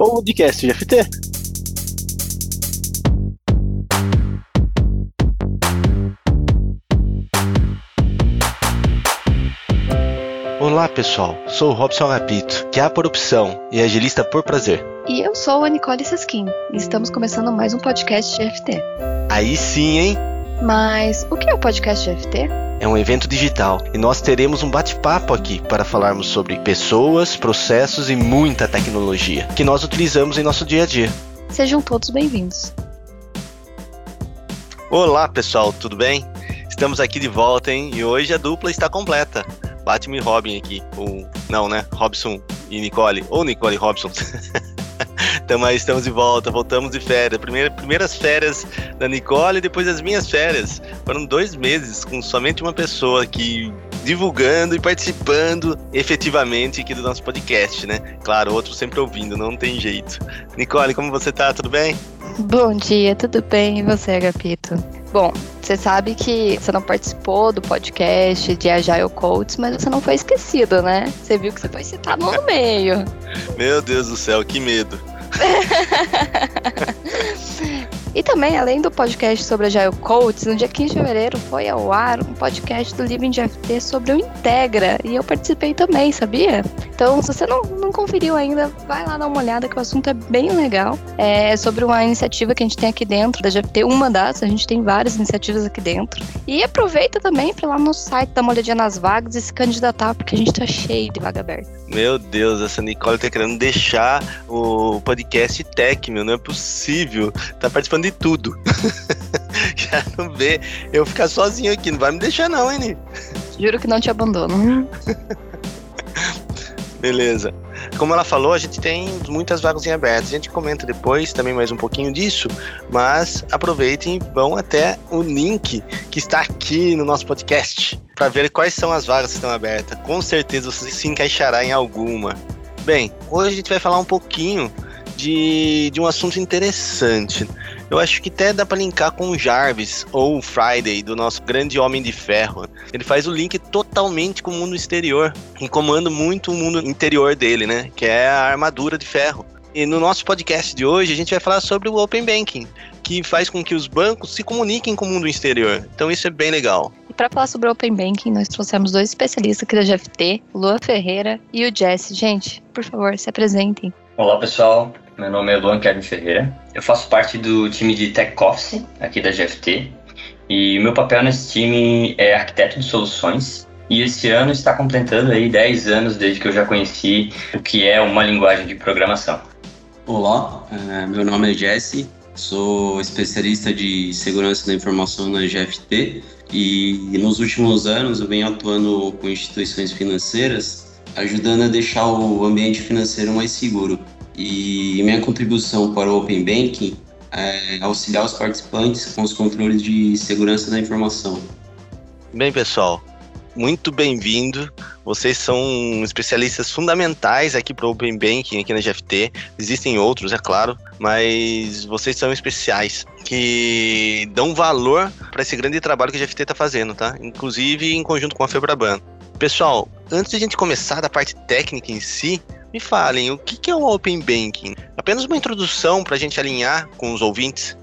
Podcast GFT. Olá pessoal, sou o Robson Agapito, que é por opção e agilista por prazer. E eu sou a Nicole Seskin e estamos começando mais um podcast GFT. Aí sim, hein? Mas o que é o podcast GFT? É um evento digital e nós teremos um bate-papo aqui para falarmos sobre pessoas, processos e muita tecnologia que nós utilizamos em nosso dia a dia. Sejam todos bem-vindos. Olá pessoal, tudo bem? Estamos aqui de volta, hein? E hoje a dupla está completa. Batman e Robin aqui. Ou, não, né? Robson e Nicole. Ou Nicole e Robson. então, mas estamos de volta, voltamos de férias. Primeira, primeiras férias da Nicole e depois as minhas férias. Foram dois meses com somente uma pessoa aqui divulgando e participando efetivamente aqui do nosso podcast, né? Claro, outro sempre ouvindo, não tem jeito. Nicole, como você tá? Tudo bem? Bom dia, tudo bem? E você, Agapito? Bom, você sabe que você não participou do podcast de Agile Coaches, mas você não foi esquecido, né? Você viu que você foi citado no meio. Meu Deus do céu, que medo. E também, além do podcast sobre Agile Coaches, no dia 15 de fevereiro foi ao ar um podcast do Living GFT sobre o Integra. E eu participei também, sabia? Então, se você não, não conferiu ainda, vai lá dar uma olhada que o assunto é bem legal. É sobre uma iniciativa que a gente tem aqui dentro da GFT, uma das, a gente tem várias iniciativas aqui dentro. E aproveita também para lá no site dar uma olhadinha nas vagas e se candidatar, porque a gente tá cheio de vaga aberta. Meu Deus, essa Nicole tá querendo deixar o podcast tech, meu, não é possível. Tá participando de tudo. Já não vê eu ficar sozinho aqui. Não vai me deixar, não, hein? Juro que não te abandono. Beleza. Como ela falou, a gente tem muitas vagas em aberto. A gente comenta depois também mais um pouquinho disso, mas aproveitem e vão até o link que está aqui no nosso podcast para ver quais são as vagas que estão abertas. Com certeza você se encaixará em alguma. Bem, hoje a gente vai falar um pouquinho de, de um assunto interessante. Eu acho que até dá para linkar com o Jarvis ou o Friday do nosso grande Homem de Ferro. Ele faz o link totalmente com o mundo exterior e comanda muito o mundo interior dele, né? Que é a armadura de ferro. E no nosso podcast de hoje a gente vai falar sobre o Open Banking, que faz com que os bancos se comuniquem com o mundo exterior. Então isso é bem legal. E para falar sobre o Open Banking, nós trouxemos dois especialistas aqui da GFT, o Luan Ferreira e o Jesse. Gente, por favor, se apresentem. Olá pessoal, meu nome é Luan Kevin Ferreira. Eu faço parte do time de Tech Office aqui da GFT e meu papel nesse time é arquiteto de soluções. E esse ano está completando aí 10 anos desde que eu já conheci o que é uma linguagem de programação. Olá, é, meu nome é Jesse, sou especialista de segurança da informação na GFT e nos últimos anos eu venho atuando com instituições financeiras, ajudando a deixar o ambiente financeiro mais seguro. E minha contribuição para o Open Banking é auxiliar os participantes com os controles de segurança da informação. Bem, pessoal, muito bem-vindo. Vocês são especialistas fundamentais aqui para o Open Banking aqui na GFT. Existem outros, é claro, mas vocês são especiais que dão valor para esse grande trabalho que a GFT está fazendo, tá? Inclusive em conjunto com a Febraban. Pessoal, antes de a gente começar da parte técnica em si, me falem, o que é o Open Banking? Apenas uma introdução para a gente alinhar com os ouvintes.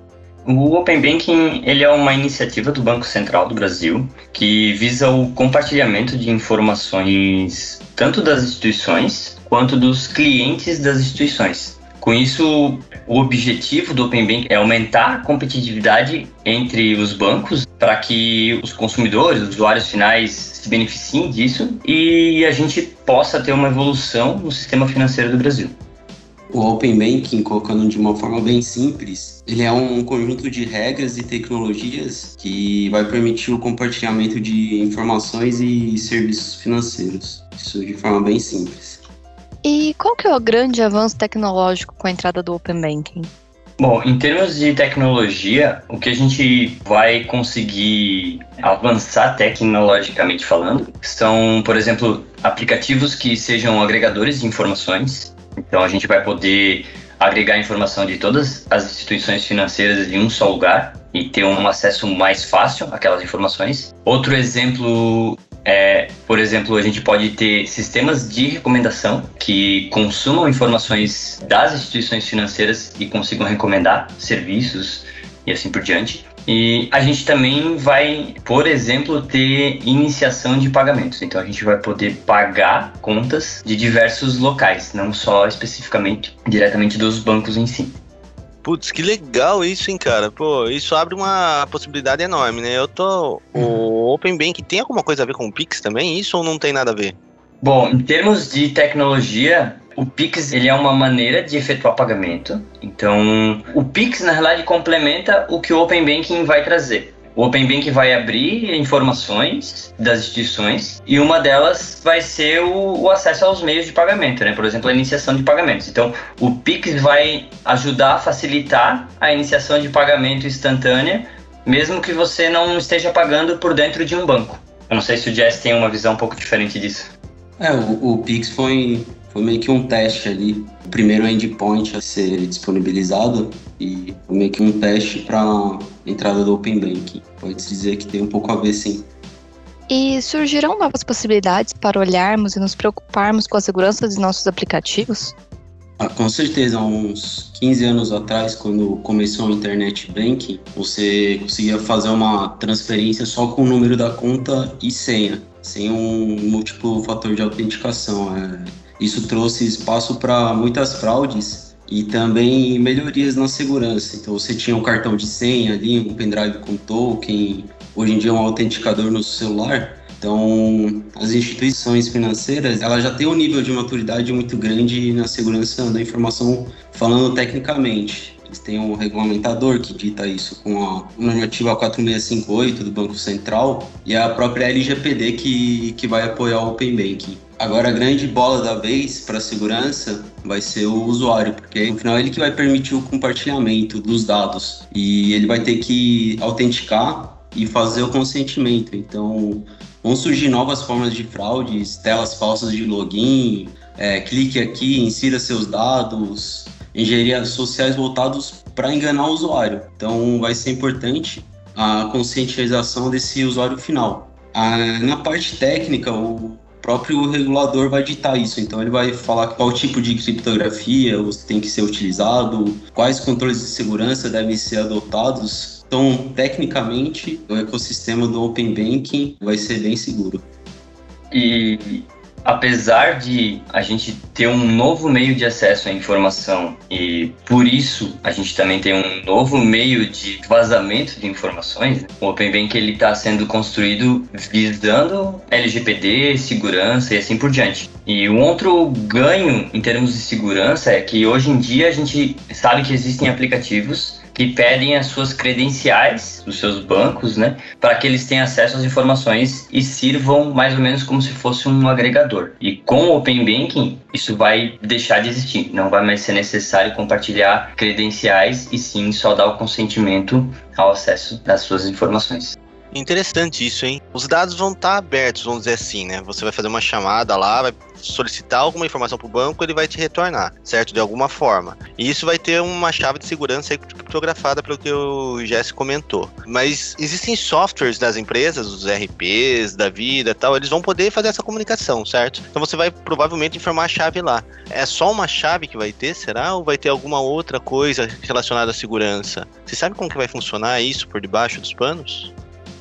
O Open Banking ele é uma iniciativa do Banco Central do Brasil que visa o compartilhamento de informações tanto das instituições quanto dos clientes das instituições. Com isso, o objetivo do Open Banking é aumentar a competitividade entre os bancos para que os consumidores, os usuários finais se beneficiem disso e a gente possa ter uma evolução no sistema financeiro do Brasil. O Open Banking, colocando de uma forma bem simples, ele é um conjunto de regras e tecnologias que vai permitir o compartilhamento de informações e serviços financeiros. Isso de forma bem simples. E qual que é o grande avanço tecnológico com a entrada do Open Banking? Bom, em termos de tecnologia, o que a gente vai conseguir avançar tecnologicamente falando são, por exemplo, aplicativos que sejam agregadores de informações, então a gente vai poder agregar informação de todas as instituições financeiras em um só lugar e ter um acesso mais fácil àquelas informações. Outro exemplo é, por exemplo, a gente pode ter sistemas de recomendação que consumam informações das instituições financeiras e consigam recomendar serviços e assim por diante. E a gente também vai, por exemplo, ter iniciação de pagamentos. Então a gente vai poder pagar contas de diversos locais, não só especificamente diretamente dos bancos em si. Putz, que legal isso, hein, cara? Pô, isso abre uma possibilidade enorme, né? Eu tô. O Open Bank tem alguma coisa a ver com o Pix também? Isso ou não tem nada a ver? Bom, em termos de tecnologia, o Pix ele é uma maneira de efetuar pagamento. Então, o Pix na realidade complementa o que o Open Banking vai trazer. O Open Bank vai abrir informações das instituições e uma delas vai ser o, o, acesso aos meios de pagamento, né? Por exemplo, a iniciação de pagamentos. Então, o Pix vai ajudar a facilitar a iniciação de pagamento instantânea, mesmo que você não esteja pagando por dentro de um banco. Eu não sei se o Jess tem uma visão um pouco diferente disso. É, o, o Pix foi foi meio que um teste ali. O primeiro endpoint a ser disponibilizado e foi meio que um teste para entrada do Open Banking. Pode-se dizer que tem um pouco a ver sim. E surgirão novas possibilidades para olharmos e nos preocuparmos com a segurança dos nossos aplicativos? Ah, com certeza, há uns 15 anos atrás, quando começou o Internet Banking, você conseguia fazer uma transferência só com o número da conta e senha, sem um múltiplo fator de autenticação. É isso trouxe espaço para muitas fraudes e também melhorias na segurança. Então você tinha um cartão de senha ali, um pendrive com token, hoje em dia um autenticador no celular. Então, as instituições financeiras, ela já têm um nível de maturidade muito grande na segurança da informação, falando tecnicamente. Eles têm um regulamentador que dita isso com a normativa 4658 do Banco Central e a própria LGPD que, que vai apoiar o Open Banking. Agora a grande bola da vez para segurança vai ser o usuário, porque no final é ele que vai permitir o compartilhamento dos dados e ele vai ter que autenticar e fazer o consentimento. Então vão surgir novas formas de fraudes, telas falsas de login, é, clique aqui, insira seus dados, engenharias sociais voltados para enganar o usuário. Então vai ser importante a conscientização desse usuário final. Ah, na parte técnica, o próprio regulador vai ditar isso. Então ele vai falar qual tipo de criptografia tem que ser utilizado, quais controles de segurança devem ser adotados. Então, tecnicamente, o ecossistema do Open Banking vai ser bem seguro. E apesar de a gente ter um novo meio de acesso à informação e por isso a gente também tem um novo meio de vazamento de informações, o Open Bank ele está sendo construído visando LGPD, segurança e assim por diante. E um outro ganho em termos de segurança é que hoje em dia a gente sabe que existem aplicativos que pedem as suas credenciais dos seus bancos, né, para que eles tenham acesso às informações e sirvam mais ou menos como se fosse um agregador. E com o Open Banking, isso vai deixar de existir. Não vai mais ser necessário compartilhar credenciais e sim só dar o consentimento ao acesso das suas informações. Interessante isso, hein? Os dados vão estar tá abertos, vamos dizer assim, né? Você vai fazer uma chamada lá, vai solicitar alguma informação para o banco, ele vai te retornar, certo? De alguma forma. E isso vai ter uma chave de segurança criptografada, pelo que o Jesse comentou. Mas existem softwares das empresas, os RPs da vida tal, eles vão poder fazer essa comunicação, certo? Então você vai provavelmente informar a chave lá. É só uma chave que vai ter, será? Ou vai ter alguma outra coisa relacionada à segurança? Você sabe como que vai funcionar isso por debaixo dos panos?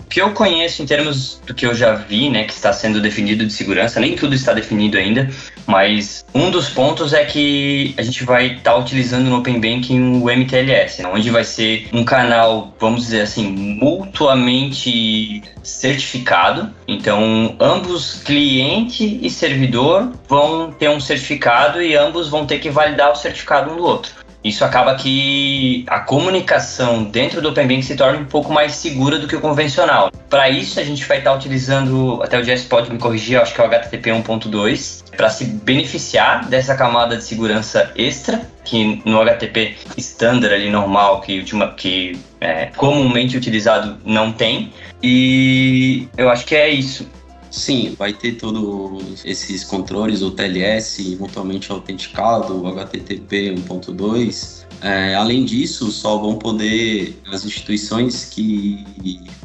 Que eu conheço em termos do que eu já vi, né, que está sendo definido de segurança, nem tudo está definido ainda, mas um dos pontos é que a gente vai estar tá utilizando no Open Banking o MTLS, né, onde vai ser um canal, vamos dizer assim, mutuamente certificado. Então, ambos cliente e servidor vão ter um certificado e ambos vão ter que validar o certificado um do outro. Isso acaba que a comunicação dentro do Open Bank se torna um pouco mais segura do que o convencional. Para isso, a gente vai estar utilizando, até o Jess pode me corrigir, acho que é o HTTP 1.2, para se beneficiar dessa camada de segurança extra, que no HTTP standard ali normal, que, ultima, que é comumente utilizado, não tem. E eu acho que é isso. Sim, vai ter todos esses controles, o TLS mutuamente autenticado, o HTTP 1.2, É, além disso, só vão poder as instituições que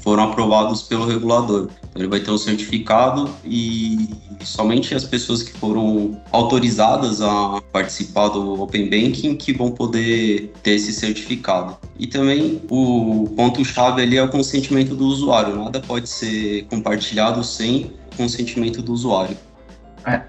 foram aprovadas pelo regulador. Então, ele vai ter um certificado e somente as pessoas que foram autorizadas a participar do Open Banking que vão poder ter esse certificado. E também o ponto-chave ali é o consentimento do usuário. Nada pode ser compartilhado sem consentimento do usuário.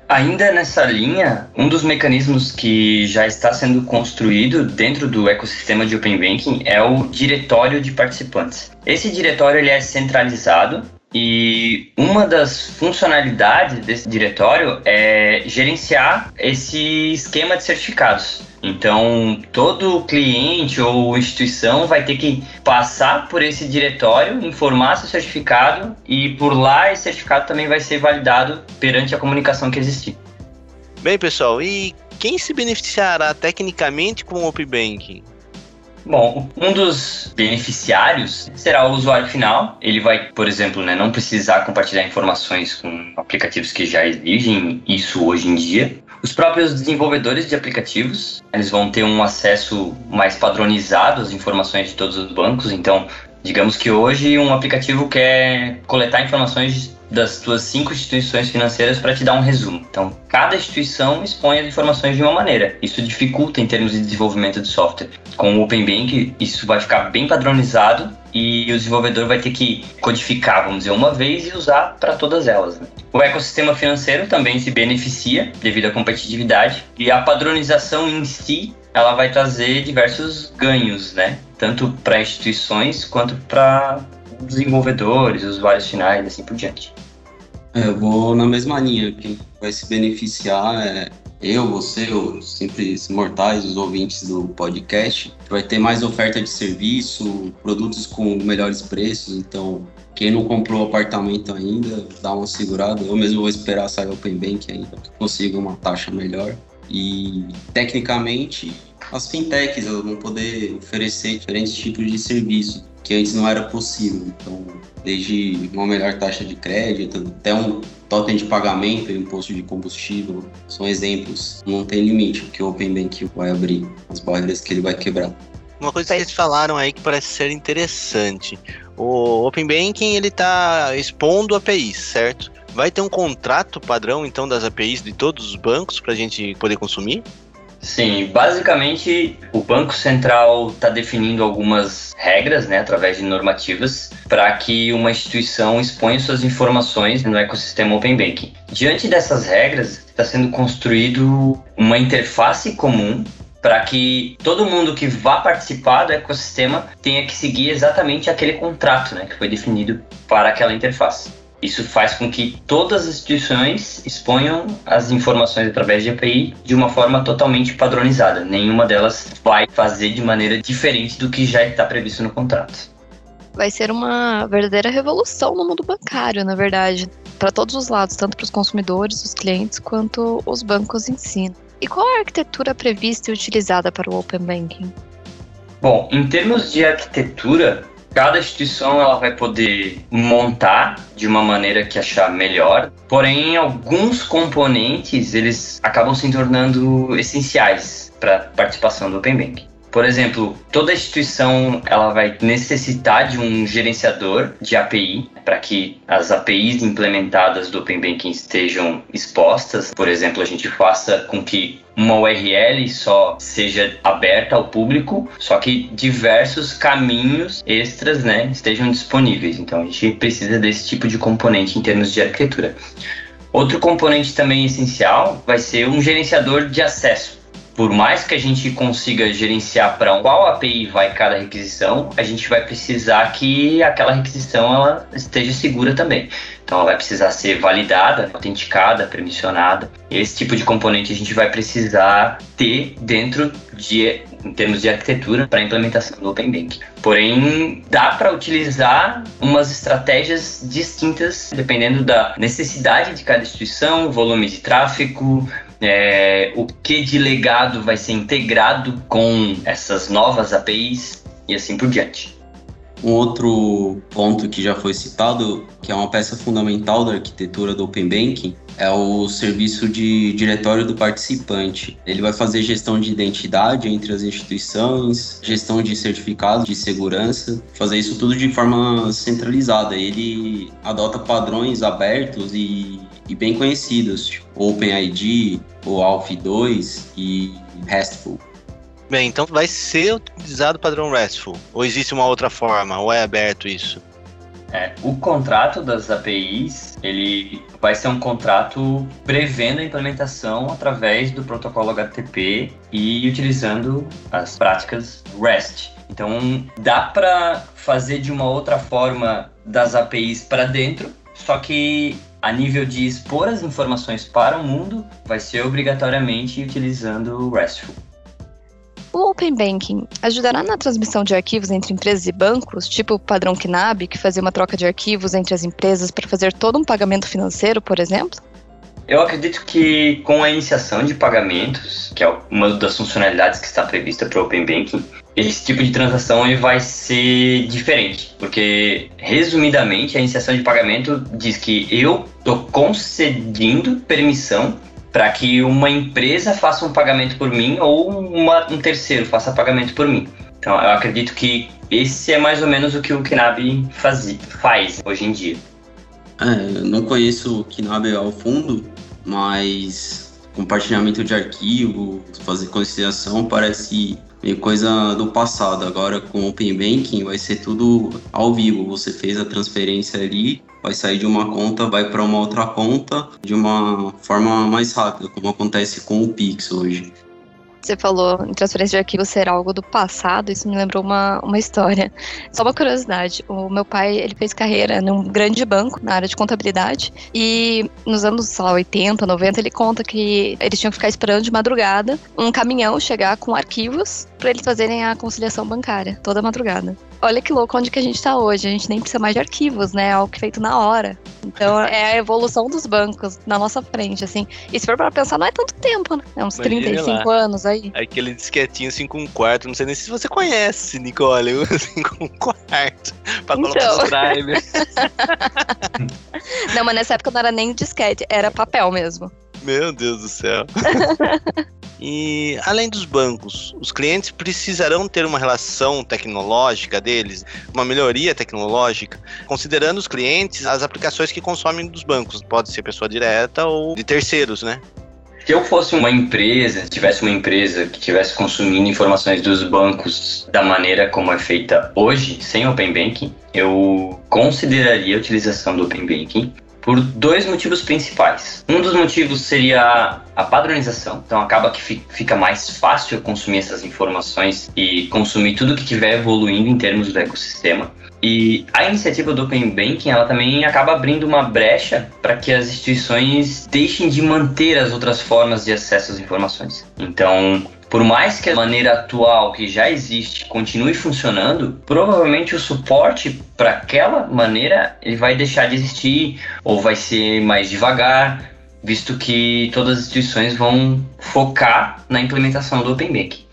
Ainda nessa linha, um dos mecanismos que já está sendo construído dentro do ecossistema de Open Banking é o diretório de participantes. Esse diretório ele é centralizado e uma das funcionalidades desse diretório é gerenciar esse esquema de certificados. Então, todo cliente ou instituição vai ter que passar por esse diretório, informar seu certificado e por lá esse certificado também vai ser validado perante a comunicação que existir. Bem, pessoal, e quem se beneficiará tecnicamente com o Open Banking? Bom, um dos beneficiários será o usuário final. Ele vai, por exemplo, né, não precisar compartilhar informações com aplicativos que já exigem isso hoje em dia. Os próprios desenvolvedores de aplicativos, eles vão ter um acesso mais padronizado às informações de todos os bancos. Então, digamos que hoje um aplicativo quer coletar informações das tuas cinco instituições financeiras para te dar um resumo. Então, cada instituição expõe as informações de uma maneira. Isso dificulta em termos de desenvolvimento de software. Com o Open Bank, isso vai ficar bem padronizado e o desenvolvedor vai ter que codificar, vamos dizer, uma vez e usar para todas elas. Né? O ecossistema financeiro também se beneficia devido à competitividade e a padronização em si ela vai trazer diversos ganhos, né? Tanto para instituições quanto para desenvolvedores, usuários finais, assim por diante. É, eu vou na mesma linha. Quem vai se beneficiar é eu, você, os simples mortais, os ouvintes do podcast. Vai ter mais oferta de serviço, produtos com melhores preços. Então, quem não comprou apartamento ainda, dá uma segurada. Eu mesmo vou esperar sair o Open Bank ainda, que consiga uma taxa melhor. E, tecnicamente, as fintechs vão poder oferecer diferentes tipos de serviço que antes não era possível. Então, desde uma melhor taxa de crédito, até um totem de pagamento e imposto de combustível, são exemplos. Não tem limite que o Open Bank vai abrir, as barreiras que ele vai quebrar. Uma coisa que vocês falaram aí que parece ser interessante. O Open Banking ele está expondo APIs, certo? Vai ter um contrato padrão então das APIs de todos os bancos para a gente poder consumir? Sim, basicamente o Banco Central está definindo algumas regras, né, através de normativas, para que uma instituição exponha suas informações no ecossistema Open Banking. Diante dessas regras, está sendo construído uma interface comum para que todo mundo que vá participar do ecossistema tenha que seguir exatamente aquele contrato né, que foi definido para aquela interface. Isso faz com que todas as instituições exponham as informações através de API de uma forma totalmente padronizada. Nenhuma delas vai fazer de maneira diferente do que já está previsto no contrato. Vai ser uma verdadeira revolução no mundo bancário, na verdade, para todos os lados, tanto para os consumidores, os clientes, quanto os bancos em si. E qual é a arquitetura prevista e utilizada para o Open Banking? Bom, em termos de arquitetura, Cada instituição ela vai poder montar de uma maneira que achar melhor, porém alguns componentes eles acabam se tornando essenciais para a participação do Open Bank. Por exemplo, toda instituição ela vai necessitar de um gerenciador de API para que as APIs implementadas do Open Banking estejam expostas. Por exemplo, a gente faça com que uma URL só seja aberta ao público, só que diversos caminhos extras né, estejam disponíveis. Então a gente precisa desse tipo de componente em termos de arquitetura. Outro componente também essencial vai ser um gerenciador de acesso por mais que a gente consiga gerenciar para qual API vai cada requisição, a gente vai precisar que aquela requisição ela esteja segura também. Então ela vai precisar ser validada, autenticada, permissionada. Esse tipo de componente a gente vai precisar ter dentro de em termos de arquitetura para a implementação do Open Bank. Porém, dá para utilizar umas estratégias distintas dependendo da necessidade de cada instituição, volume de tráfego, é, o que de legado vai ser integrado com essas novas APIs e assim por diante. Um outro ponto que já foi citado, que é uma peça fundamental da arquitetura do Open Banking, é o serviço de diretório do participante. Ele vai fazer gestão de identidade entre as instituições, gestão de certificados de segurança, fazer isso tudo de forma centralizada. Ele adota padrões abertos e, e bem conhecidos, tipo OpenID, o ALF2 e RESTful. Bem, então vai ser utilizado o padrão RESTful? Ou existe uma outra forma? Ou é aberto isso? É, o contrato das APIs, ele vai ser um contrato prevendo a implementação através do protocolo HTTP e utilizando as práticas REST. Então, dá para fazer de uma outra forma das APIs para dentro, só que a nível de expor as informações para o mundo, vai ser obrigatoriamente utilizando o RESTful. O Open Banking ajudará na transmissão de arquivos entre empresas e bancos, tipo o padrão KNAB, que fazia uma troca de arquivos entre as empresas para fazer todo um pagamento financeiro, por exemplo? Eu acredito que com a iniciação de pagamentos, que é uma das funcionalidades que está prevista para o Open Banking, esse tipo de transação ele vai ser diferente, porque resumidamente a iniciação de pagamento diz que eu estou concedendo permissão para que uma empresa faça um pagamento por mim ou uma, um terceiro faça pagamento por mim. Então, eu acredito que esse é mais ou menos o que o Knab faz hoje em dia. É, eu não conheço o Knab ao fundo, mas compartilhamento de arquivo, fazer conciliação parece meio coisa do passado. Agora com o Open Banking vai ser tudo ao vivo. Você fez a transferência ali, vai sair de uma conta, vai para uma outra conta de uma forma mais rápida, como acontece com o Pix hoje. Você falou em transferência de arquivos ser algo do passado, isso me lembrou uma, uma história. Só uma curiosidade, o meu pai, ele fez carreira num grande banco na área de contabilidade e nos anos, sei lá, 80, 90, ele conta que eles tinham que ficar esperando de madrugada um caminhão chegar com arquivos para eles fazerem a conciliação bancária, toda madrugada. Olha que louco onde que a gente está hoje. A gente nem precisa mais de arquivos, né? É algo feito na hora. Então é a evolução dos bancos na nossa frente, assim. E se for para pensar, não é tanto tempo, né? É uns Imagine 35 lá. anos aí. Aquele disquetinho 5 assim, um quarto. Não sei nem se você conhece, Nicole. 5 um quarto. Pra então. colocar os drivers. não, mas nessa época não era nem disquete, era papel mesmo. Meu Deus do céu. e além dos bancos, os clientes precisarão ter uma relação tecnológica deles, uma melhoria tecnológica, considerando os clientes as aplicações que consomem dos bancos. Pode ser pessoa direta ou de terceiros, né? Se eu fosse uma empresa, tivesse uma empresa que estivesse consumindo informações dos bancos da maneira como é feita hoje, sem Open Banking, eu consideraria a utilização do Open Banking por dois motivos principais. Um dos motivos seria a padronização, então acaba que fica mais fácil consumir essas informações e consumir tudo que estiver evoluindo em termos do ecossistema. E a iniciativa do Open Banking, ela também acaba abrindo uma brecha para que as instituições deixem de manter as outras formas de acesso às informações. Então, por mais que a maneira atual que já existe continue funcionando, provavelmente o suporte para aquela maneira ele vai deixar de existir ou vai ser mais devagar, visto que todas as instituições vão focar na implementação do Open Bank.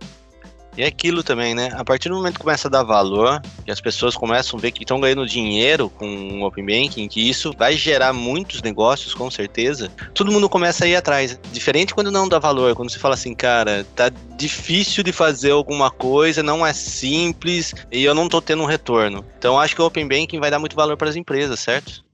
E é aquilo também, né? A partir do momento que começa a dar valor, que as pessoas começam a ver que estão ganhando dinheiro com o Open Banking, que isso vai gerar muitos negócios, com certeza, todo mundo começa a ir atrás. Diferente quando não dá valor, quando você fala assim, cara, tá difícil de fazer alguma coisa, não é simples e eu não tô tendo um retorno. Então acho que o Open Banking vai dar muito valor para as empresas, certo?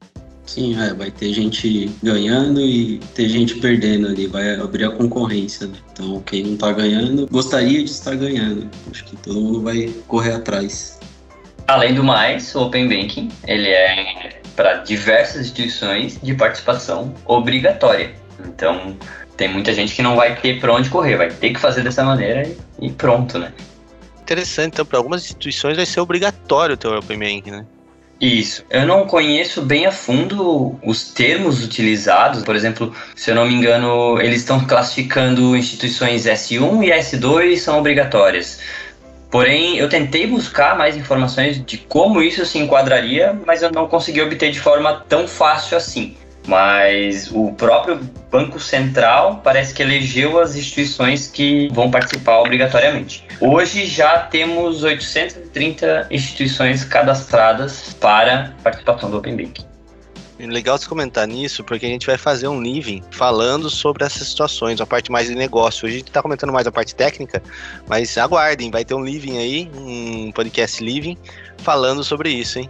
Sim, é, vai ter gente ganhando e ter gente perdendo ali, vai abrir a concorrência. Né? Então, quem não está ganhando, gostaria de estar ganhando. Acho que todo mundo vai correr atrás. Além do mais, o Open Banking, ele é para diversas instituições de participação obrigatória. Então, tem muita gente que não vai ter para onde correr, vai ter que fazer dessa maneira e pronto, né? Interessante, então, para algumas instituições vai ser obrigatório ter o Open Banking, né? Isso. Eu não conheço bem a fundo os termos utilizados. Por exemplo, se eu não me engano, eles estão classificando instituições S1 e S2 são obrigatórias. Porém, eu tentei buscar mais informações de como isso se enquadraria, mas eu não consegui obter de forma tão fácil assim. Mas o próprio Banco Central parece que elegeu as instituições que vão participar obrigatoriamente. Hoje já temos 830 instituições cadastradas para participação do Open Banking. Legal você comentar nisso, porque a gente vai fazer um living falando sobre essas situações, a parte mais de negócio. Hoje a gente está comentando mais a parte técnica, mas aguardem, vai ter um living aí, um podcast living, falando sobre isso, hein?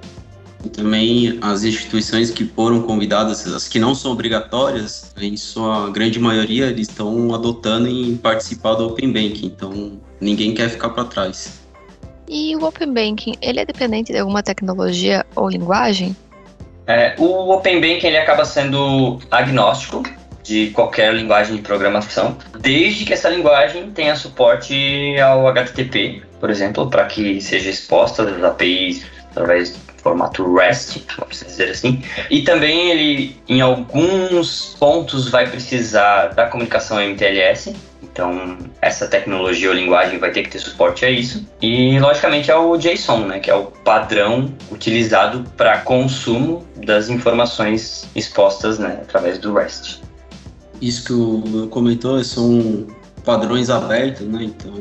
E também as instituições que foram convidadas, as que não são obrigatórias, em sua grande maioria, eles estão adotando em participar do Open Banking, então ninguém quer ficar para trás. E o Open Banking, ele é dependente de alguma tecnologia ou linguagem? É, o Open Banking ele acaba sendo agnóstico de qualquer linguagem de programação, desde que essa linguagem tenha suporte ao HTTP, por exemplo, para que seja exposta as APIs através do formato REST, vamos dizer assim. E também ele, em alguns pontos, vai precisar da comunicação MTLS, então, essa tecnologia ou linguagem vai ter que ter suporte a isso. E, logicamente, é o JSON, né, que é o padrão utilizado para consumo das informações expostas né, através do REST. Isso que o comentou são padrões abertos, né? Então,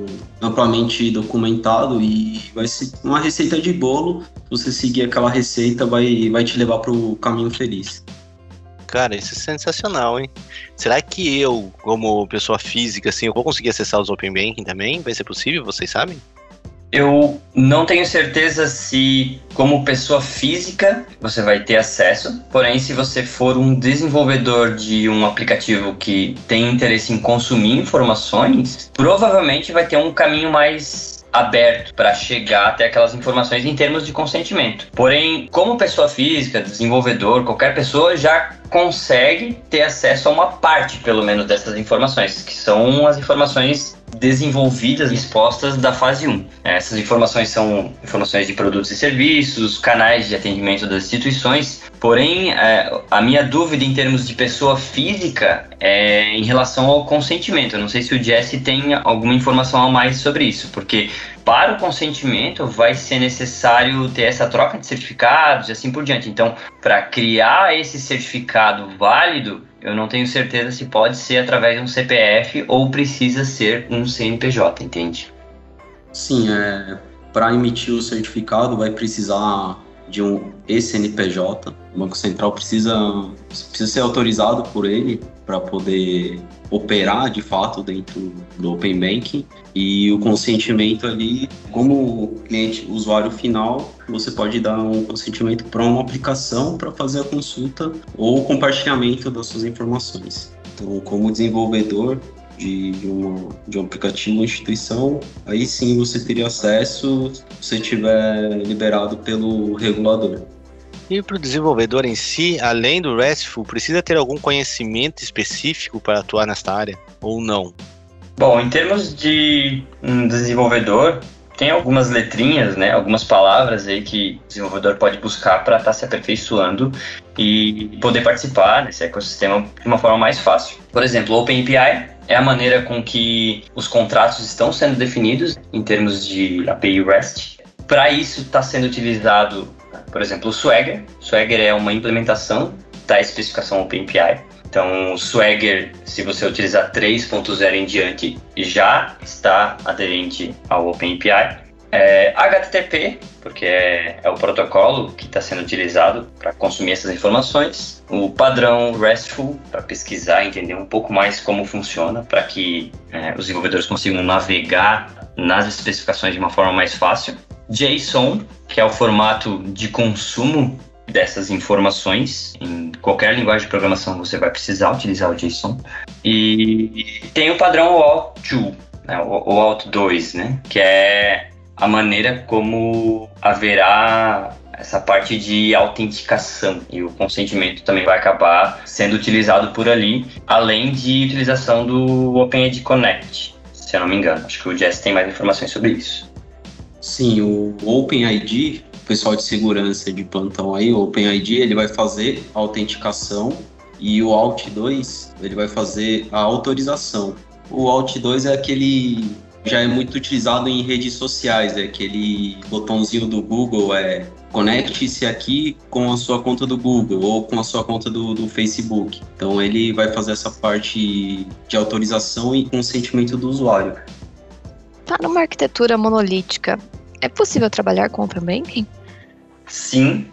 amplamente documentado e vai ser uma receita de bolo. Você seguir aquela receita vai, vai te levar para o caminho feliz. Cara, isso é sensacional, hein? Será que eu, como pessoa física, assim, eu vou conseguir acessar os Open Banking também? Vai ser possível? Vocês sabem? Eu não tenho certeza se, como pessoa física, você vai ter acesso. Porém, se você for um desenvolvedor de um aplicativo que tem interesse em consumir informações, provavelmente vai ter um caminho mais aberto para chegar até aquelas informações em termos de consentimento. Porém, como pessoa física, desenvolvedor, qualquer pessoa já consegue ter acesso a uma parte, pelo menos, dessas informações, que são as informações desenvolvidas e expostas da fase 1. Essas informações são informações de produtos e serviços, canais de atendimento das instituições, porém, é, a minha dúvida em termos de pessoa física é em relação ao consentimento. Eu não sei se o Jesse tem alguma informação a mais sobre isso, porque para o consentimento vai ser necessário ter essa troca de certificados e assim por diante. Então, para criar esse certificado válido, eu não tenho certeza se pode ser através de um CPF ou precisa ser um CNPJ, entende? Sim, é, para emitir o certificado vai precisar de um ECNPJ. O Banco Central precisa, precisa ser autorizado por ele para poder operar de fato dentro do Open Banking e o consentimento ali, como cliente, usuário final, você pode dar um consentimento para uma aplicação para fazer a consulta ou compartilhamento das suas informações. Então, como desenvolvedor de, de, uma, de um aplicativo ou instituição, aí sim você teria acesso se você tiver liberado pelo regulador. E para o desenvolvedor em si, além do RESTful, precisa ter algum conhecimento específico para atuar nesta área ou não? Bom, em termos de um desenvolvedor, tem algumas letrinhas, né, algumas palavras aí que o desenvolvedor pode buscar para estar tá se aperfeiçoando e poder participar desse ecossistema de uma forma mais fácil. Por exemplo, o OpenAPI é a maneira com que os contratos estão sendo definidos em termos de API REST. Para isso está sendo utilizado por exemplo, o Swagger. Swagger é uma implementação da especificação OpenAPI. Então, o Swagger, se você utilizar 3.0 em diante, já está aderente ao OpenAPI. É, HTTP, porque é, é o protocolo que está sendo utilizado para consumir essas informações. O padrão RESTful, para pesquisar entender um pouco mais como funciona, para que é, os desenvolvedores consigam navegar nas especificações de uma forma mais fácil. JSON, que é o formato de consumo dessas informações. Em qualquer linguagem de programação você vai precisar utilizar o JSON. E tem o padrão OAuth2, né, o OAuth2, né, que é a maneira como haverá essa parte de autenticação e o consentimento também vai acabar sendo utilizado por ali, além de utilização do OpenEdge Connect, se eu não me engano. Acho que o Jess tem mais informações sobre isso. Sim, o OpenID, o pessoal de segurança de plantão aí, o OpenID, ele vai fazer a autenticação e o Alt2, ele vai fazer a autorização. O Alt2 é aquele já é muito utilizado em redes sociais, é aquele botãozinho do Google é conecte-se aqui com a sua conta do Google ou com a sua conta do, do, Facebook. Então ele vai fazer essa parte de autorização e consentimento do usuário. Tá numa arquitetura monolítica, é possível trabalhar com Open Banking? Sim,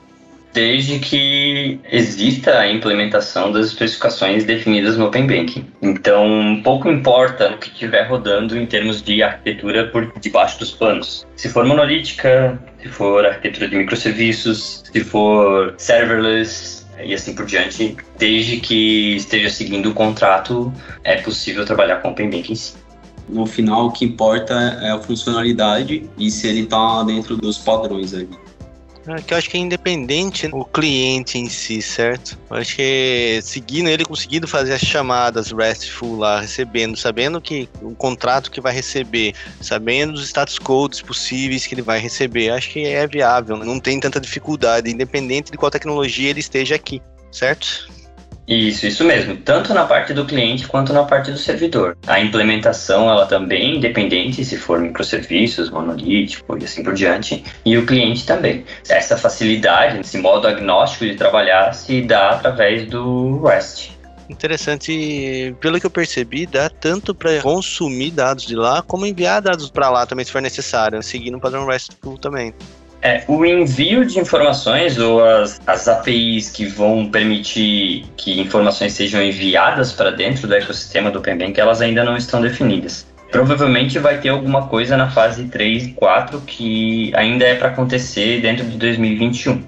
desde que exista a implementação das especificações definidas no Open Banking. Então, pouco importa o que estiver rodando em termos de arquitetura por debaixo dos panos. Se for monolítica, se for arquitetura de microserviços, se for serverless, e assim por diante, desde que esteja seguindo o contrato, é possível trabalhar com Open Banking sim. No final, o que importa é a funcionalidade e se ele está dentro dos padrões ali. É que eu acho que é independente o cliente em si, certo? Eu acho que seguindo ele, conseguindo fazer as chamadas RESTful lá, recebendo, sabendo que o contrato que vai receber, sabendo os status codes possíveis que ele vai receber, acho que é viável, né? não tem tanta dificuldade, independente de qual tecnologia ele esteja aqui, certo? Isso, isso mesmo. Tanto na parte do cliente quanto na parte do servidor. A implementação, ela também é independente se for microserviços, monolítico e assim por diante. E o cliente também. Essa facilidade, esse modo agnóstico de trabalhar se dá através do REST. Interessante, pelo que eu percebi, dá tanto para consumir dados de lá, como enviar dados para lá também, se for necessário, seguindo o padrão RESTful também. É, o envio de informações ou as, as APIs que vão permitir que informações sejam enviadas para dentro do ecossistema do Pembank, elas ainda não estão definidas. Provavelmente vai ter alguma coisa na fase 3 e 4 que ainda é para acontecer dentro de 2021.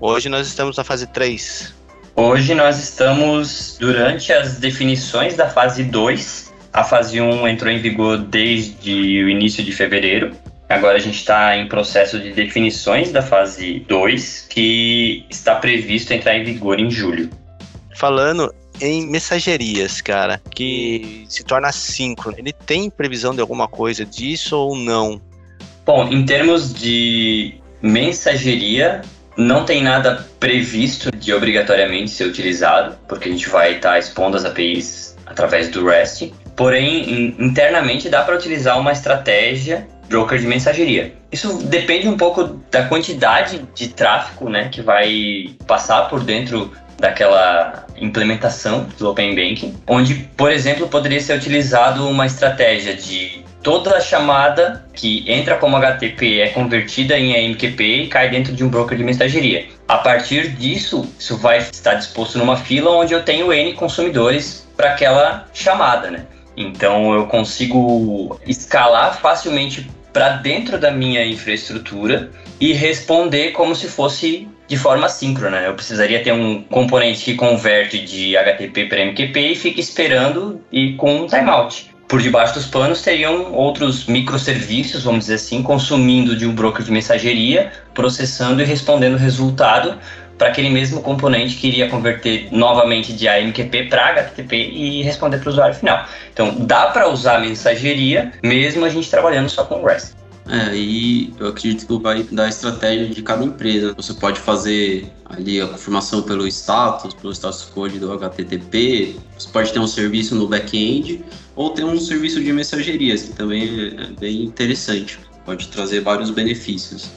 Hoje nós estamos na fase 3. Hoje nós estamos durante as definições da fase 2. A fase 1 entrou em vigor desde o início de fevereiro Agora a gente está em processo de definições da fase 2, que está previsto entrar em vigor em julho. Falando em mensagerias, cara, que se torna síncrono, ele tem previsão de alguma coisa disso ou não? Bom, em termos de mensageria, não tem nada previsto de obrigatoriamente ser utilizado, porque a gente vai estar tá expondo as APIs através do REST. Porém, internamente dá para utilizar uma estratégia broker de mensageria. Isso depende um pouco da quantidade de tráfego né, que vai passar por dentro daquela implementação do Open Banking, onde, por exemplo, poderia ser utilizado uma estratégia de toda a chamada que entra como HTTP é convertida em AMQP e cai dentro de um broker de mensageria. A partir disso, isso vai estar disposto numa fila onde eu tenho N consumidores para aquela chamada, né? Então eu consigo escalar facilmente para dentro da minha infraestrutura e responder como se fosse de forma síncrona. Eu precisaria ter um componente que converte de HTTP para MQP e fica esperando e com um timeout. Por debaixo dos panos teriam outros microserviços, vamos dizer assim, consumindo de um broker de mensageria, processando e respondendo o resultado para aquele mesmo componente que iria converter novamente de AMQP para HTTP e responder para o usuário final. Então, dá para usar mensageria mesmo a gente trabalhando só com REST. É, e eu acredito que vai dar estratégia de cada empresa. Você pode fazer ali a confirmação pelo status, pelo status code do HTTP. Você pode ter um serviço no back-end ou ter um serviço de mensageria, que também é bem interessante. Pode trazer vários benefícios.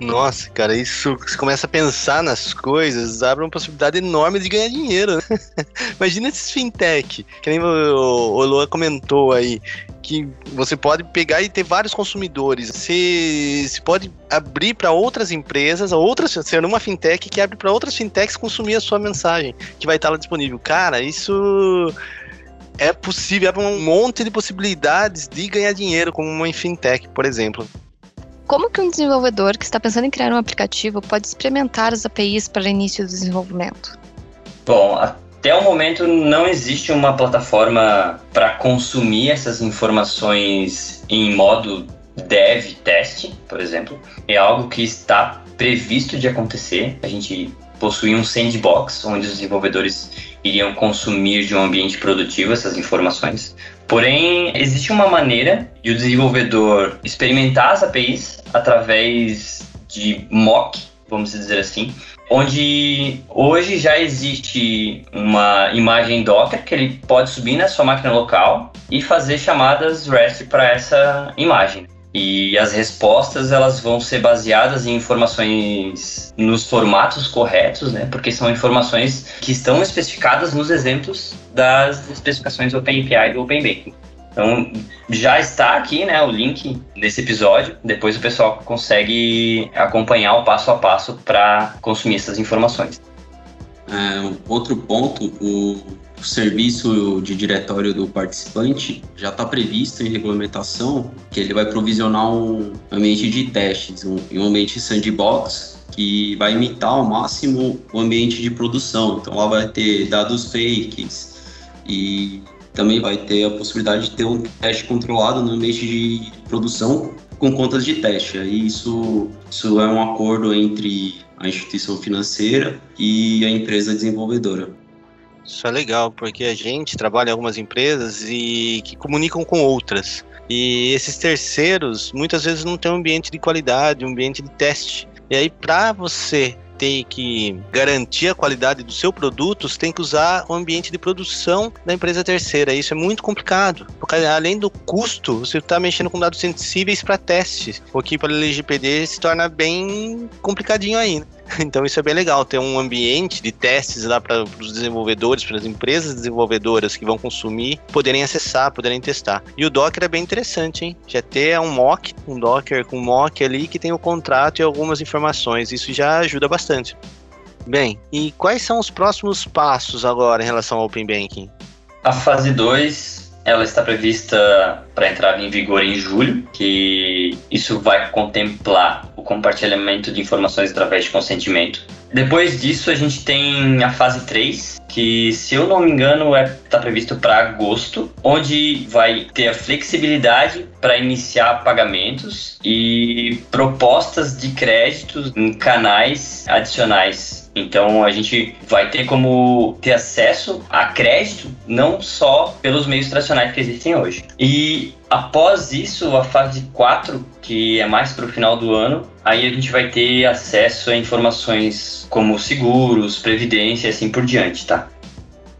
Nossa, cara, isso você começa a pensar nas coisas, abre uma possibilidade enorme de ganhar dinheiro. Né? Imagina esses fintech, que nem o, o comentou aí, que você pode pegar e ter vários consumidores. Você, você pode abrir para outras empresas, outras, ser uma fintech que abre para outras fintechs consumir a sua mensagem, que vai estar lá disponível. Cara, isso é possível, abre um monte de possibilidades de ganhar dinheiro como uma fintech, por exemplo. Como que um desenvolvedor que está pensando em criar um aplicativo pode experimentar as APIs para início do desenvolvimento? Bom, até o momento não existe uma plataforma para consumir essas informações em modo dev teste, por exemplo. É algo que está previsto de acontecer. A gente possui um sandbox onde os desenvolvedores iriam consumir de um ambiente produtivo essas informações. Porém, existe uma maneira de o desenvolvedor experimentar as APIs através de mock, vamos dizer assim, onde hoje já existe uma imagem Docker que ele pode subir na sua máquina local e fazer chamadas REST para essa imagem. E as respostas elas vão ser baseadas em informações nos formatos corretos, né? Porque são informações que estão especificadas nos exemplos das especificações OpenAPI e do OpenBanking. Então, já está aqui né, o link desse episódio. Depois o pessoal consegue acompanhar o passo a passo para consumir essas informações. É, outro ponto, o serviço de diretório do participante já está previsto em regulamentação que ele vai provisionar um ambiente de testes, um, um ambiente sandbox que vai imitar ao máximo o ambiente de produção. Então lá vai ter dados fakes e também vai ter a possibilidade de ter um teste controlado no ambiente de produção com contas de teste. Aí isso, isso é um acordo entre a instituição financeira e a empresa desenvolvedora. Isso é legal, porque a gente trabalha em algumas empresas e que comunicam com outras. E esses terceiros muitas vezes não têm um ambiente de qualidade, um ambiente de teste. E aí, para você tem que garantir a qualidade do seu produto, você tem que usar o ambiente de produção da empresa terceira. Isso é muito complicado, porque além do custo, você está mexendo com dados sensíveis para testes, o que para o LGPD se torna bem complicadinho aí. Então isso é bem legal, ter um ambiente de testes lá para os desenvolvedores, para as empresas desenvolvedoras que vão consumir, poderem acessar, poderem testar. E o Docker é bem interessante, hein? Já ter um mock, um Docker com mock ali que tem o contrato e algumas informações. Isso já ajuda bastante. Bem, e quais são os próximos passos agora em relação ao Open Banking? A fase 2 ela está prevista para entrar em vigor em julho, que isso vai contemplar compartilhamento de informações através de consentimento. Depois disso, a gente tem a fase 3, que, se eu não me engano, está é, tá previsto para agosto, onde vai ter a flexibilidade para iniciar pagamentos e propostas de créditos em canais adicionais então a gente vai ter como ter acesso a crédito não só pelos meios tradicionais que existem hoje. E após isso, a fase 4, que é mais para o final do ano, aí a gente vai ter acesso a informações como seguros, previdência e assim por diante, tá?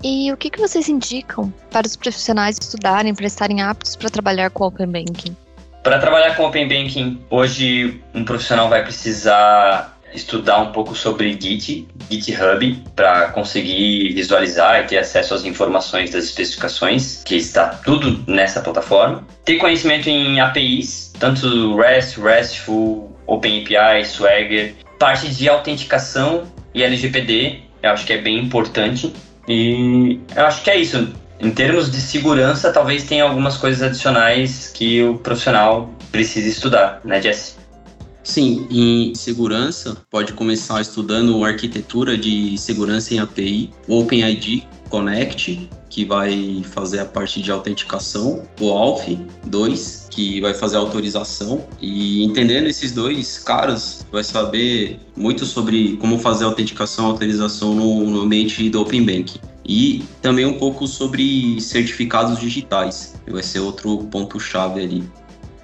E o que, que vocês indicam para os profissionais estudarem para estarem aptos para trabalhar com Open Banking? Para trabalhar com Open Banking, hoje um profissional vai precisar estudar um pouco sobre Git, GitHub, para conseguir visualizar e ter acesso às informações das especificações, que está tudo nessa plataforma. Ter conhecimento em APIs, tanto REST, RESTful, OpenAPI, Swagger, parte de autenticação e LGPD, eu acho que é bem importante. E eu acho que é isso. Em termos de segurança, talvez tenha algumas coisas adicionais que o profissional precise estudar, né, Jesse? Sim, em segurança, pode começar estudando arquitetura de segurança em API, OpenID Connect, que vai fazer a parte de autenticação, o ALF 2, que vai fazer a autorização. E entendendo esses dois caras, vai saber muito sobre como fazer a autenticação e autorização no, ambiente do Open Banking. E também um pouco sobre certificados digitais, vai ser outro ponto-chave ali.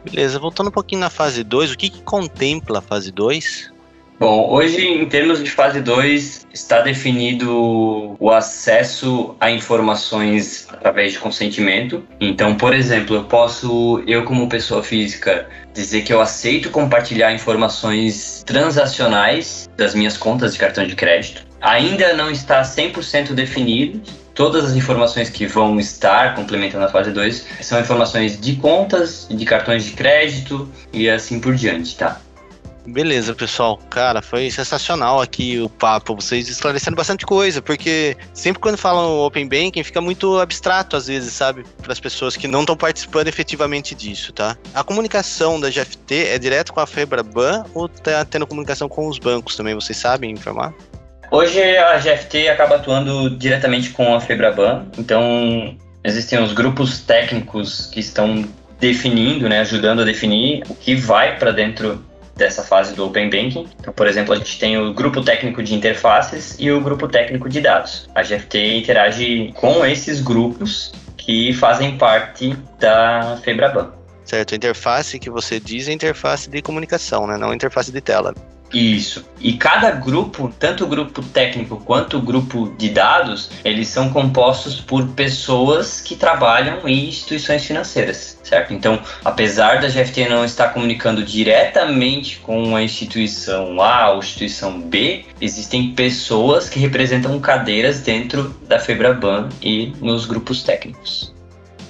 Beleza, voltando um pouquinho na fase 2, o que, que contempla a fase 2? Bom, hoje, em termos de fase 2, está definido o acesso a informações através de consentimento. Então, por exemplo, eu posso, eu como pessoa física, dizer que eu aceito compartilhar informações transacionais das minhas contas de cartão de crédito. Ainda não está 100% definido, todas as informações que vão estar complementando a fase 2 são informações de contas, de cartões de crédito e assim por diante, tá? Beleza, pessoal. Cara, foi sensacional aqui o papo. Vocês esclarecendo bastante coisa, porque sempre quando falam Open Banking fica muito abstrato às vezes, sabe? Para as pessoas que não estão participando efetivamente disso, tá? A comunicação da GFT é direto com a Febraban ou tá tendo comunicação com os bancos também? Vocês sabem informar? Hoje a GFT acaba atuando diretamente com a Febraban, então existem os grupos técnicos que estão definindo, né, ajudando a definir o que vai para dentro dessa fase do Open Banking. Então, por exemplo, a gente tem o grupo técnico de interfaces e o grupo técnico de dados. A GFT interage com esses grupos que fazem parte da Febraban. Certo, a interface que você diz é interface de comunicação, né? não interface de tela. Isso. E cada grupo, tanto o grupo técnico quanto o grupo de dados, eles são compostos por pessoas que trabalham em instituições financeiras, certo? Então, apesar da GFT não estar comunicando diretamente com a instituição A ou instituição B, existem pessoas que representam cadeiras dentro da Febraban e nos grupos técnicos.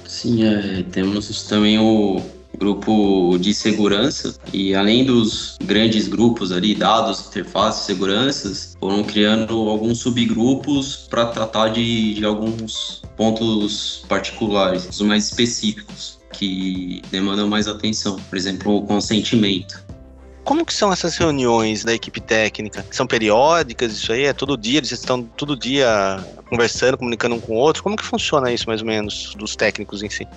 Sim, é, temos também o, grupo de segurança e além dos grandes grupos ali, dados, interfaces, seguranças, foram criando alguns subgrupos para tratar de, de alguns pontos particulares, os mais específicos que demandam mais atenção, por exemplo, o consentimento. Como que são essas reuniões da equipe técnica? São periódicas isso aí? É todo dia? Eles estão todo dia conversando, comunicando um com o outro? Como que funciona isso mais ou menos dos técnicos em si?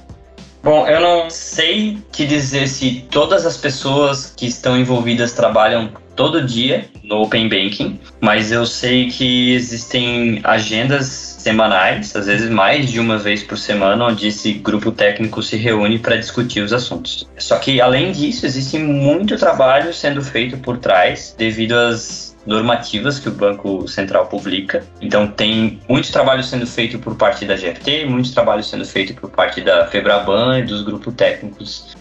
Bom, eu não sei te dizer se todas as pessoas que estão envolvidas trabalham todo dia no Open Banking, mas eu sei que existem agendas semanais, às vezes mais de uma vez por semana, onde esse grupo técnico se reúne para discutir os assuntos. Só que, além disso, existe muito trabalho sendo feito por trás devido às normativas que o Banco Central publica. Então tem muito trabalho sendo feito por parte da GFT, muito trabalho sendo feito por parte da Febraban e dos grupos técnicos.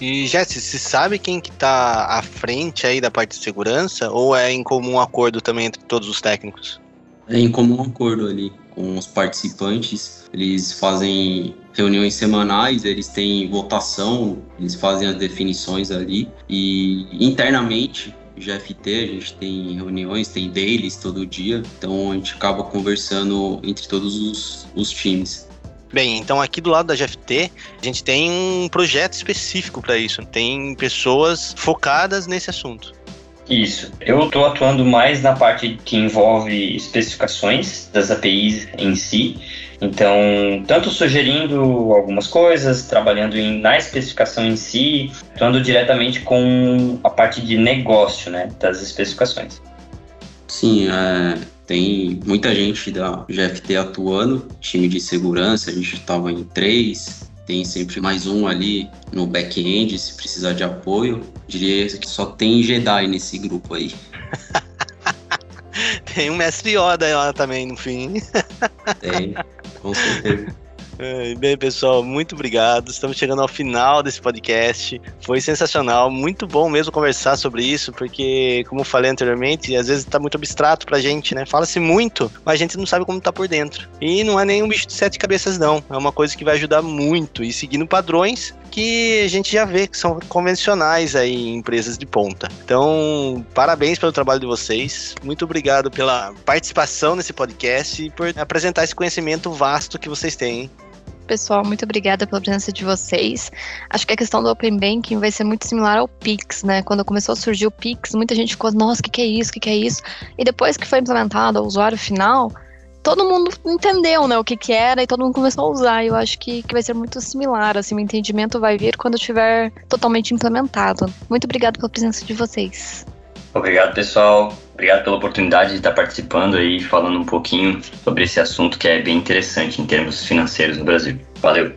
E Jesse, se sabe quem que tá à frente aí da parte de segurança ou é em comum acordo também entre todos os técnicos? É em comum acordo ali com os participantes. Eles fazem reuniões semanais, eles têm votação, eles fazem as definições ali e internamente GFT, a gente tem reuniões, tem dailies todo dia, então a gente acaba conversando entre todos os, os times. Bem, então aqui do lado da GFT, a gente tem um projeto específico para isso. Tem pessoas focadas nesse assunto. Isso. Eu estou atuando mais na parte que envolve especificações das APIs em si. Então, tanto sugerindo algumas coisas, trabalhando em, na especificação em si, atuando diretamente com a parte de negócio né, das especificações. Sim, é, tem muita gente da GFT atuando, time de segurança, a gente estava em três, tem sempre mais um ali no back-end se precisar de apoio. Diria que só tem Jedi nesse grupo aí. tem um mestre Yoda lá também no fim. tem, com certeza. Bem, pessoal, muito obrigado. Estamos chegando ao final desse podcast. Foi sensacional, muito bom mesmo conversar sobre isso, porque, como eu falei anteriormente, às vezes está muito abstrato pra gente, né? Fala-se muito, mas a gente não sabe como tá por dentro. E não é nenhum bicho de sete cabeças, não. É uma coisa que vai ajudar muito. E seguindo padrões que a gente já vê que são convencionais aí em empresas de ponta. Então, parabéns pelo trabalho de vocês. Muito obrigado pela participação nesse podcast e por apresentar esse conhecimento vasto que vocês têm. Pessoal, muito obrigada pela presença de vocês. Acho que a questão do Open Banking vai ser muito similar ao Pix, né? Quando começou a surgir o Pix, muita gente ficou, nossa, o que, que é isso? O que, que é isso? E depois que foi implementado o usuário final, todo mundo entendeu, né, o que que era e todo mundo começou a usar. Eu acho que, que vai ser muito similar, assim, o entendimento vai vir quando estiver totalmente implementado. Muito obrigada pela presença de vocês. Obrigado, pessoal. Obrigado pela oportunidade de estar participando e falando um pouquinho sobre esse assunto que é bem interessante em termos financeiros no Brasil. Valeu.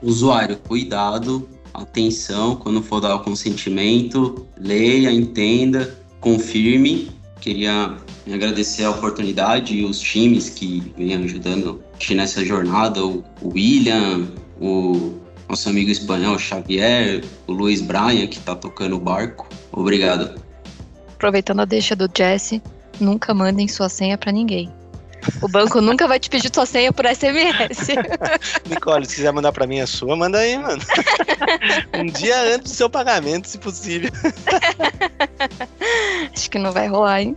Usuário, cuidado, atenção quando for dar o consentimento, leia, entenda, confirme. Queria agradecer a oportunidade e os times que vêm ajudando nessa jornada, o William, o nosso amigo espanhol Xavier, o Luiz Brian, que está tocando o barco. Obrigado aproveitando a deixa do Jesse, nunca mandem sua senha para ninguém. O banco nunca vai te pedir sua senha por SMS. Nicole, se quiser mandar para mim a sua, manda aí, mano. um dia antes do seu pagamento, se possível. Acho que não vai rolar, hein?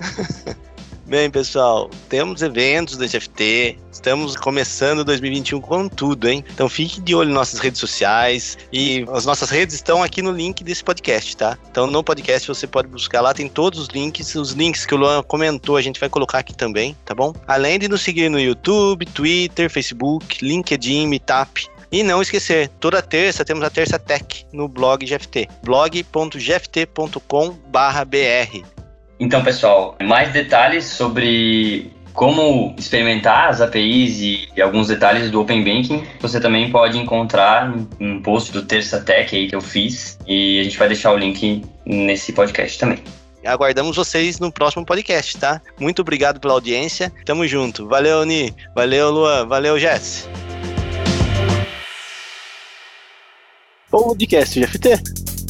Bem, pessoal, temos eventos do GFT, estamos começando 2021 com tudo, hein? Então fique de olho nas nossas redes sociais e as nossas redes estão aqui no link desse podcast, tá? Então no podcast você pode buscar lá, tem todos os links, os links que o Luan comentou, a gente vai colocar aqui também, tá bom? Além de nos seguir no YouTube, Twitter, Facebook, LinkedIn, Meetup, e não esquecer, toda terça temos a Terça Tech no blog GFT, blog.gft.com/br. Então, pessoal, mais detalhes sobre como experimentar as APIs e, e, alguns detalhes do Open Banking, você também pode encontrar no post do Terça Tech aí que eu fiz e a gente vai deixar o link nesse podcast também. aguardamos vocês no próximo podcast, tá? Muito obrigado pela audiência. Tamo junto. Valeu, Ni. Valeu, Luan. Valeu, Jess. Podcast GFT.